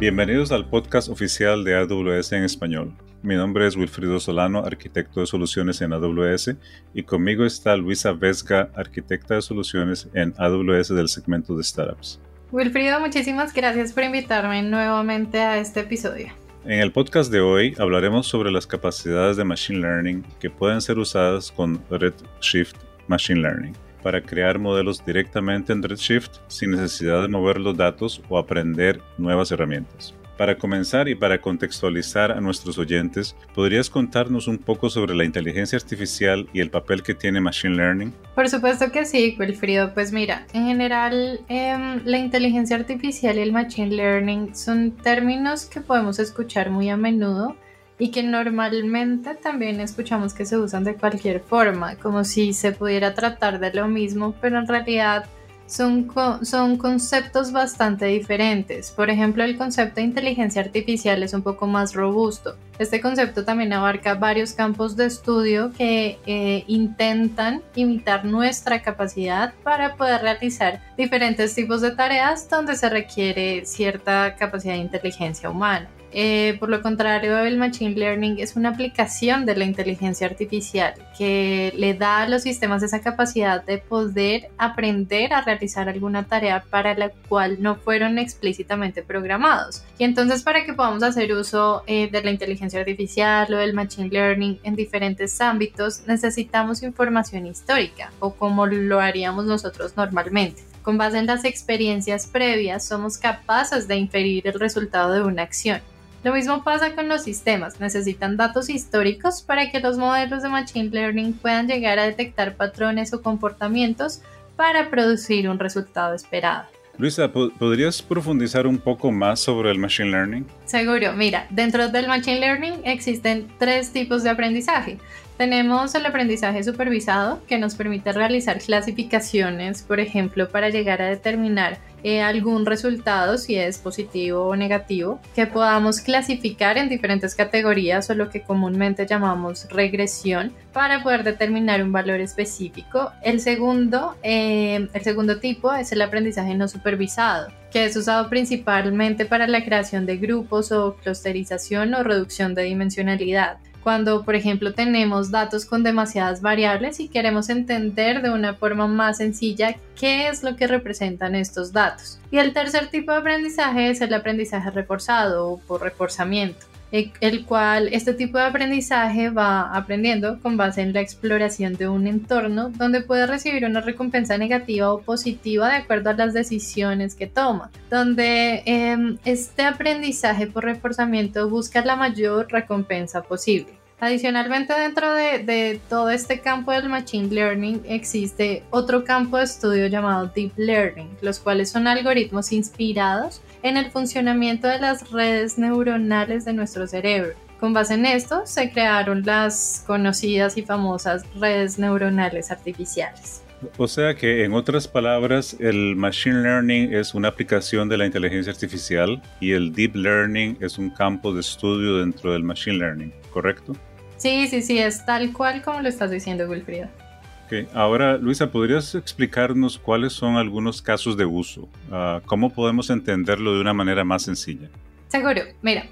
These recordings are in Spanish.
Bienvenidos al podcast oficial de AWS en español. Mi nombre es Wilfrido Solano, arquitecto de soluciones en AWS, y conmigo está Luisa Vesga, arquitecta de soluciones en AWS del segmento de startups. Wilfrido, muchísimas gracias por invitarme nuevamente a este episodio. En el podcast de hoy hablaremos sobre las capacidades de Machine Learning que pueden ser usadas con Redshift Machine Learning para crear modelos directamente en Redshift sin necesidad de mover los datos o aprender nuevas herramientas. Para comenzar y para contextualizar a nuestros oyentes, ¿podrías contarnos un poco sobre la inteligencia artificial y el papel que tiene Machine Learning? Por supuesto que sí, Wilfrido. Pues mira, en general em, la inteligencia artificial y el Machine Learning son términos que podemos escuchar muy a menudo y que normalmente también escuchamos que se usan de cualquier forma, como si se pudiera tratar de lo mismo, pero en realidad son, son conceptos bastante diferentes. Por ejemplo, el concepto de inteligencia artificial es un poco más robusto. Este concepto también abarca varios campos de estudio que eh, intentan imitar nuestra capacidad para poder realizar diferentes tipos de tareas donde se requiere cierta capacidad de inteligencia humana. Eh, por lo contrario, el Machine Learning es una aplicación de la inteligencia artificial que le da a los sistemas esa capacidad de poder aprender a realizar alguna tarea para la cual no fueron explícitamente programados. Y entonces para que podamos hacer uso eh, de la inteligencia artificial o del Machine Learning en diferentes ámbitos, necesitamos información histórica o como lo haríamos nosotros normalmente. Con base en las experiencias previas, somos capaces de inferir el resultado de una acción. Lo mismo pasa con los sistemas, necesitan datos históricos para que los modelos de Machine Learning puedan llegar a detectar patrones o comportamientos para producir un resultado esperado. Luisa, ¿podrías profundizar un poco más sobre el Machine Learning? Seguro, mira, dentro del Machine Learning existen tres tipos de aprendizaje. Tenemos el aprendizaje supervisado, que nos permite realizar clasificaciones, por ejemplo, para llegar a determinar eh, algún resultado, si es positivo o negativo, que podamos clasificar en diferentes categorías o lo que comúnmente llamamos regresión para poder determinar un valor específico. El segundo, eh, el segundo tipo es el aprendizaje no supervisado, que es usado principalmente para la creación de grupos o clusterización o reducción de dimensionalidad cuando, por ejemplo, tenemos datos con demasiadas variables y queremos entender de una forma más sencilla qué es lo que representan estos datos. Y el tercer tipo de aprendizaje es el aprendizaje reforzado o por reforzamiento el cual este tipo de aprendizaje va aprendiendo con base en la exploración de un entorno donde puede recibir una recompensa negativa o positiva de acuerdo a las decisiones que toma, donde em, este aprendizaje por reforzamiento busca la mayor recompensa posible. Adicionalmente, dentro de, de, todo este campo del Machine Learning existe otro campo de estudio llamado Deep Learning, los cuales son algoritmos inspirados en el funcionamiento de las redes neuronales de nuestro cerebro. Con base en esto se crearon las conocidas y famosas redes neuronales artificiales. O sea que, en otras palabras, el Machine Learning es una aplicación de la inteligencia artificial y el Deep Learning es un campo de estudio dentro del Machine Learning, ¿correcto? Sí, sí, sí, es tal cual como lo estás diciendo, Wilfrida. Okay. Ahora, Luisa, ¿podrías explicarnos cuáles son algunos casos de uso? Ah, ¿Cómo podemos entenderlo de una manera más sencilla? Seguro, mira,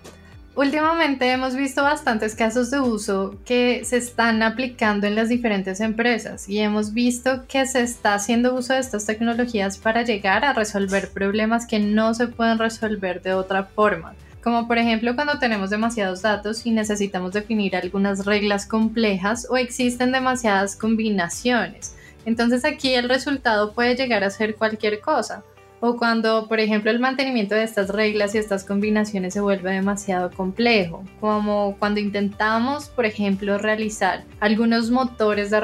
últimamente hemos visto bastantes casos de uso que se están aplicando en las diferentes empresas y hemos visto que se está haciendo uso de estas tecnologías para llegar a resolver problemas que no se pueden resolver de otra forma como por ejemplo cuando tenemos demasiados datos y necesitamos definir algunas reglas complejas o existen demasiadas combinaciones. Entonces aquí el resultado puede llegar a ser cualquier cosa o cuando, por ejemplo, el mantenimiento de estas reglas y estas combinaciones se vuelve demasiado complejo, como cuando intentamos, por ejemplo, realizar algunos motores de,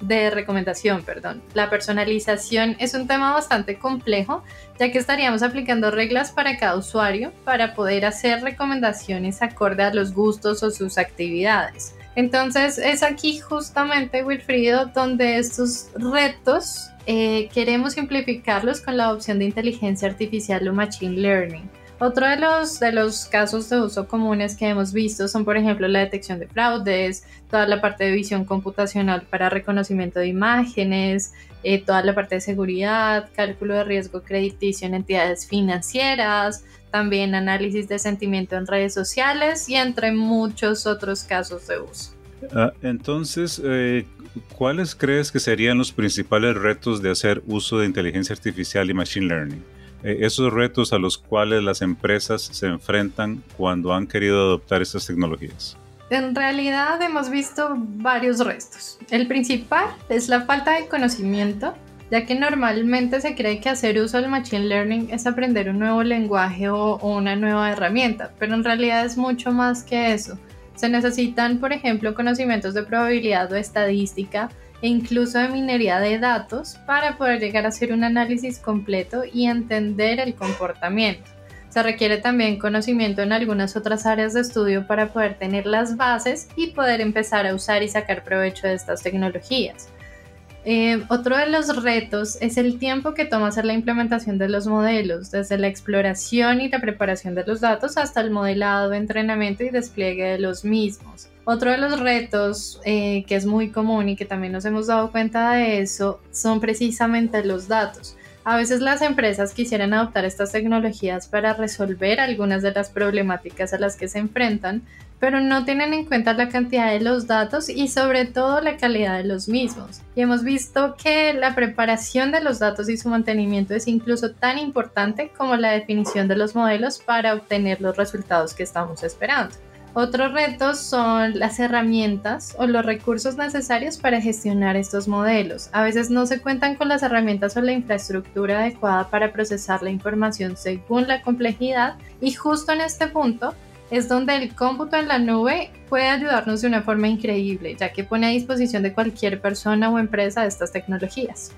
de recomendación. Perdón. La personalización es un tema bastante complejo, ya que estaríamos aplicando reglas para cada usuario para poder hacer recomendaciones acorde a los gustos o sus actividades. Entonces es aquí justamente, Wilfrido, donde estos retos eh, queremos simplificarlos con la opción de inteligencia artificial o machine learning. Otro de los, de los casos de uso comunes que hemos visto son, por ejemplo, la detección de fraudes, toda la parte de visión computacional para reconocimiento de imágenes, eh, toda la parte de seguridad, cálculo de riesgo crediticio en entidades financieras, también análisis de sentimiento en redes sociales y entre muchos otros casos de uso. Ah, entonces, eh, ¿cuáles crees que serían los principales retos de hacer uso de inteligencia artificial y machine learning? Eh, esos retos a los cuales las empresas se enfrentan cuando han querido adoptar estas tecnologías. En realidad hemos visto varios retos. El principal es la falta de conocimiento, ya que normalmente se cree que hacer uso del Machine Learning es aprender un nuevo lenguaje o, o una nueva herramienta, pero en realidad es mucho más que eso. Se necesitan, por ejemplo, conocimientos de probabilidad o estadística e incluso de minería de datos para poder llegar a hacer un análisis completo y entender el comportamiento. Se requiere también conocimiento en algunas otras áreas de estudio para poder tener las bases y poder empezar a usar y sacar provecho de estas tecnologías. Eh, otro de los retos es el tiempo que toma hacer la implementación de los modelos, desde la exploración y la preparación de los datos hasta el modelado, entrenamiento y despliegue de los mismos. Otro de los retos eh, que es muy común y que también nos hemos dado cuenta de eso son precisamente los datos. A veces las empresas quisieran adoptar estas tecnologías para resolver algunas de las problemáticas a las que se enfrentan, pero no tienen en cuenta la cantidad de los datos y sobre todo la calidad de los mismos. Y hemos visto que la preparación de los datos y su mantenimiento es incluso tan importante como la definición de los modelos para obtener los resultados que estamos esperando. Otros retos son las herramientas o los recursos necesarios para gestionar estos modelos. A veces no se cuentan con las herramientas o la infraestructura adecuada para procesar la información según la complejidad y justo en este punto es donde el cómputo en la nube puede ayudarnos de una forma increíble, ya que pone a disposición de cualquier persona o empresa estas tecnologías.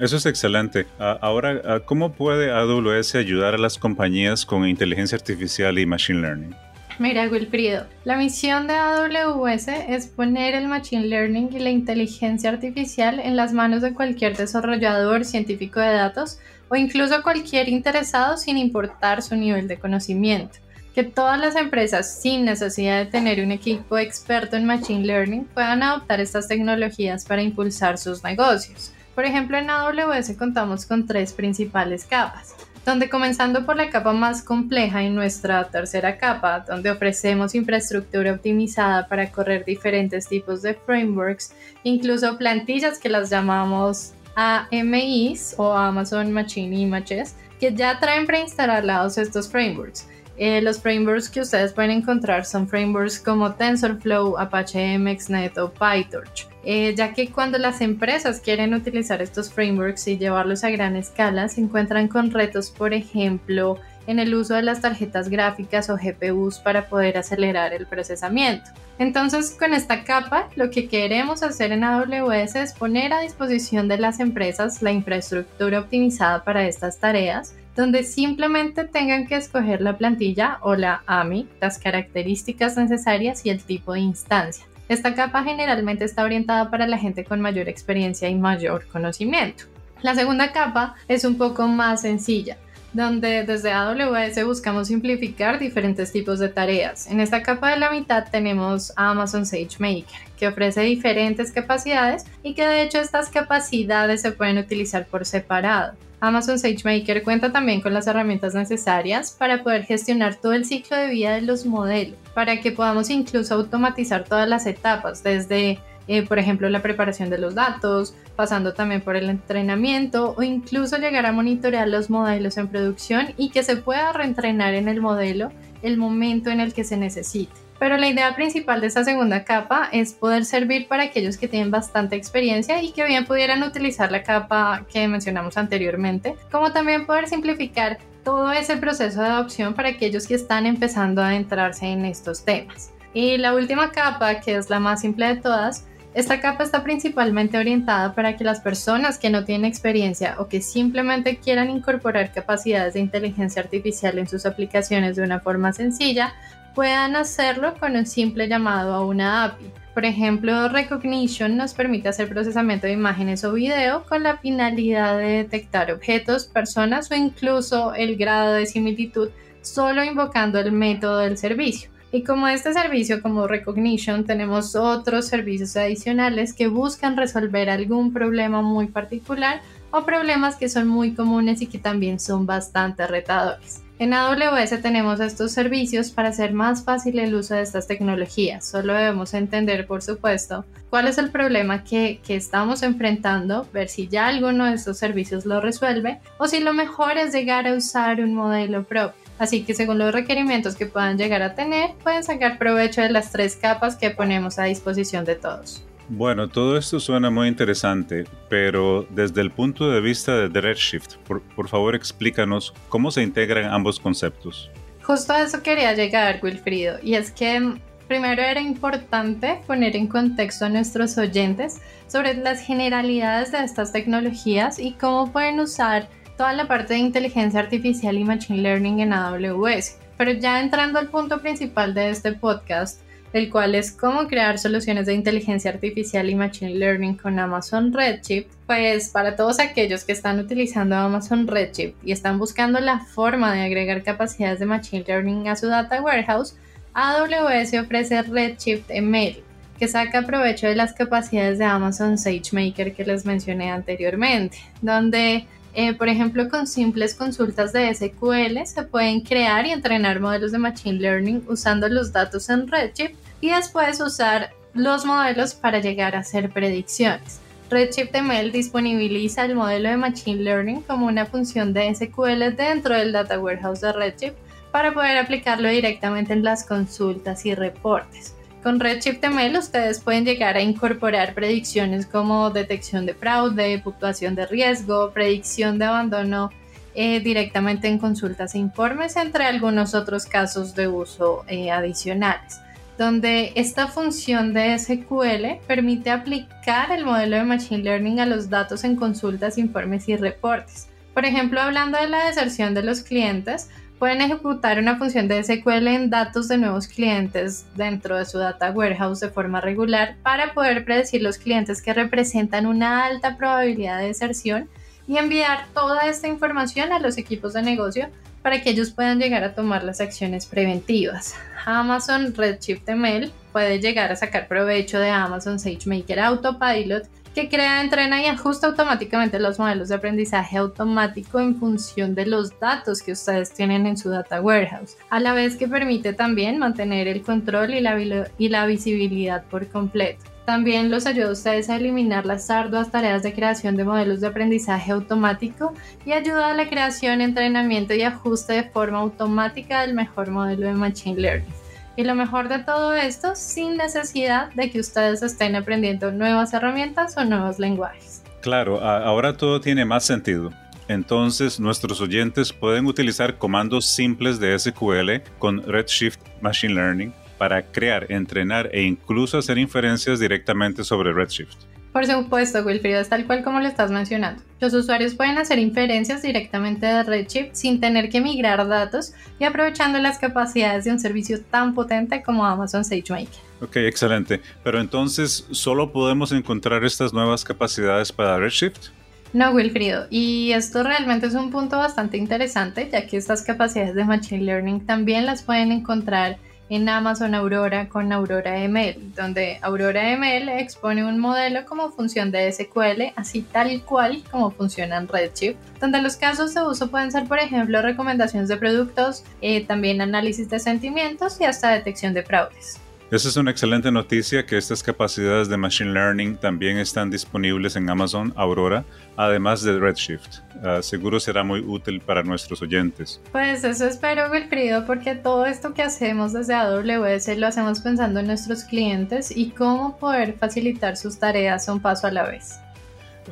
Eso es excelente. Ahora, ¿cómo puede AWS ayudar a las compañías con inteligencia artificial y machine learning? Mira, Wilfrido, la misión de AWS es poner el Machine Learning y la inteligencia artificial en las manos de cualquier desarrollador científico de datos o incluso cualquier interesado sin importar su nivel de conocimiento. Que todas las empresas sin necesidad de tener un equipo experto en Machine Learning puedan adoptar estas tecnologías para impulsar sus negocios. Por ejemplo, en AWS contamos con tres principales capas donde comenzando por la capa más compleja y nuestra tercera capa, donde ofrecemos infraestructura optimizada para correr diferentes tipos de frameworks, incluso plantillas que las llamamos AMIs o Amazon Machine Images, que ya traen preinstalados estos frameworks. Eh, los frameworks que ustedes pueden encontrar son frameworks como TensorFlow, Apache MXNet o PyTorch. Eh, ya que cuando las empresas quieren utilizar estos frameworks y llevarlos a gran escala, se encuentran con retos, por ejemplo, en el uso de las tarjetas gráficas o GPUs para poder acelerar el procesamiento. Entonces, con esta capa, lo que queremos hacer en AWS es poner a disposición de las empresas la infraestructura optimizada para estas tareas donde simplemente tengan que escoger la plantilla o la AMI, las características necesarias y el tipo de instancia. Esta capa generalmente está orientada para la gente con mayor experiencia y mayor conocimiento. La segunda capa es un poco más sencilla, donde desde AWS buscamos simplificar diferentes tipos de tareas. En esta capa de la mitad tenemos Amazon SageMaker, que ofrece diferentes capacidades y que de hecho estas capacidades se pueden utilizar por separado. Amazon SageMaker cuenta también con las herramientas necesarias para poder gestionar todo el ciclo de vida de los modelos, para que podamos incluso automatizar todas las etapas, desde, eh, por ejemplo, la preparación de los datos, pasando también por el entrenamiento o incluso llegar a monitorear los modelos en producción y que se pueda reentrenar en el modelo el momento en el que se necesite. Pero la idea principal de esta segunda capa es poder servir para aquellos que tienen bastante experiencia y que bien pudieran utilizar la capa que mencionamos anteriormente, como también poder simplificar todo ese proceso de adopción para aquellos que están empezando a adentrarse en estos temas. Y la última capa, que es la más simple de todas, esta capa está principalmente orientada para que las personas que no tienen experiencia o que simplemente quieran incorporar capacidades de inteligencia artificial en sus aplicaciones de una forma sencilla puedan hacerlo con un simple llamado a una API. Por ejemplo, Recognition nos permite hacer procesamiento de imágenes o video con la finalidad de detectar objetos, personas o incluso el grado de similitud solo invocando el método del servicio. Y como este servicio como Recognition, tenemos otros servicios adicionales que buscan resolver algún problema muy particular o problemas que son muy comunes y que también son bastante retadores. En AWS tenemos estos servicios para hacer más fácil el uso de estas tecnologías. Solo debemos entender, por supuesto, cuál es el problema que, que, estamos enfrentando, ver si ya alguno de estos servicios lo resuelve o si lo mejor es llegar a usar un modelo propio. Así que según los requerimientos que puedan llegar a tener, pueden sacar provecho de las tres capas que ponemos a disposición de todos. Bueno, todo esto suena muy interesante, pero desde el punto de vista de Redshift, por, por favor explícanos cómo se integran ambos conceptos. Justo a eso quería llegar, Wilfrido, y es que primero era importante poner en contexto a nuestros oyentes sobre las generalidades de estas tecnologías y cómo pueden usar toda la parte de inteligencia artificial y machine learning en AWS. Pero ya entrando al punto principal de este podcast, el cual es cómo crear soluciones de inteligencia artificial y machine learning con Amazon Redshift, pues para todos aquellos que están utilizando Amazon Redshift y están buscando la forma de agregar capacidades de machine learning a su data warehouse, AWS ofrece Redshift ML, que saca provecho de las capacidades de Amazon SageMaker que les mencioné anteriormente, donde eh, por ejemplo, con simples consultas de SQL se pueden crear y entrenar modelos de Machine Learning usando los datos en Redshift y después usar los modelos para llegar a hacer predicciones. Redshift ML disponibiliza el modelo de Machine Learning como una función de SQL dentro del Data Warehouse de Redshift para poder aplicarlo directamente en las consultas y reportes. Con Redshift ML ustedes pueden llegar a incorporar predicciones como detección de fraude, puntuación de riesgo, predicción de abandono eh, directamente en consultas e informes, entre algunos otros casos de uso eh, adicionales, donde esta función de SQL permite aplicar el modelo de Machine Learning a los datos en consultas, informes y reportes. Por ejemplo, hablando de la deserción de los clientes, pueden ejecutar una función de SQL en datos de nuevos clientes dentro de su data warehouse de forma regular para poder predecir los clientes que representan una alta probabilidad de deserción y enviar toda esta información a los equipos de negocio para que ellos puedan llegar a tomar las acciones preventivas. Amazon Redshift ML puede llegar a sacar provecho de Amazon SageMaker Autopilot que crea, entrena y ajusta automáticamente los modelos de aprendizaje automático en función de los datos que ustedes tienen en su data warehouse, a la vez que permite también mantener el control y la, y la visibilidad por completo. También los ayuda a ustedes a eliminar las arduas tareas de creación de modelos de aprendizaje automático y ayuda a la creación, entrenamiento y ajuste de forma automática del mejor modelo de Machine Learning. Y lo mejor de todo esto, sin necesidad de que ustedes estén aprendiendo nuevas herramientas o nuevos lenguajes. Claro, ahora todo tiene más sentido. Entonces, nuestros oyentes pueden utilizar comandos simples de SQL con Redshift Machine Learning para crear, entrenar e incluso hacer inferencias directamente sobre Redshift. Por supuesto, Wilfrido, es tal cual como lo estás mencionando. Los usuarios pueden hacer inferencias directamente de Redshift sin tener que migrar datos y aprovechando las capacidades de un servicio tan potente como Amazon SageMaker. Ok, excelente. Pero entonces, ¿solo podemos encontrar estas nuevas capacidades para Redshift? No, Wilfrido, y esto realmente es un punto bastante interesante, ya que estas capacidades de Machine Learning también las pueden encontrar en Amazon Aurora con Aurora ML, donde Aurora ML expone un modelo como función de SQL, así tal cual como funciona en Redshift, donde los casos de uso pueden ser, por ejemplo, recomendaciones de productos, eh, también análisis de sentimientos y hasta detección de fraudes. Esa es una excelente noticia que estas capacidades de Machine Learning también están disponibles en Amazon Aurora, además de Redshift. Ah, seguro será muy útil para nuestros oyentes. Pues eso espero, Wilfrido, porque todo esto que hacemos desde AWS lo hacemos pensando en nuestros clientes y cómo poder facilitar sus tareas un paso a la vez.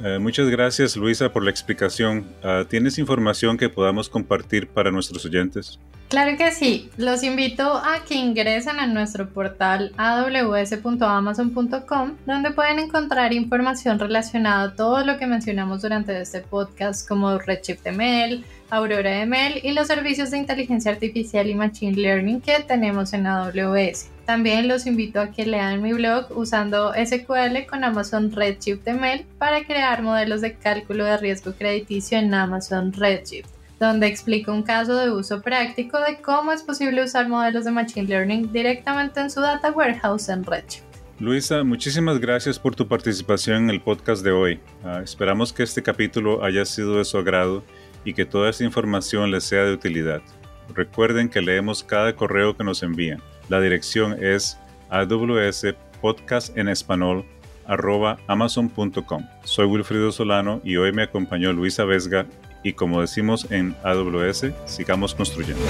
Eh, muchas gracias Luisa por la explicación. Ah, ¿Tienes información que podamos compartir para nuestros oyentes? Claro que sí, los invito a que ingresen a nuestro portal aws.amazon.com donde pueden encontrar información relacionada a todo lo que mencionamos durante este podcast como Redshift ML, Aurora ML y los servicios de inteligencia artificial y machine learning que tenemos en AWS. También los invito a que lean mi blog usando SQL con Amazon Redshift ML para crear modelos de cálculo de riesgo crediticio en Amazon Redshift. Donde explico un caso de uso práctico de cómo es posible usar modelos de Machine Learning directamente en su Data Warehouse en Redshift. Luisa, muchísimas gracias por tu participación en el podcast de hoy. Ah, esperamos que este capítulo haya sido de su agrado y que toda esta información les sea de utilidad. Recuerden que leemos cada correo que nos envían. La dirección es aws podcast en español amazon.com. Soy Wilfrido Solano y hoy me acompañó Luisa Vesga y como decimos en AWS, sigamos construyendo.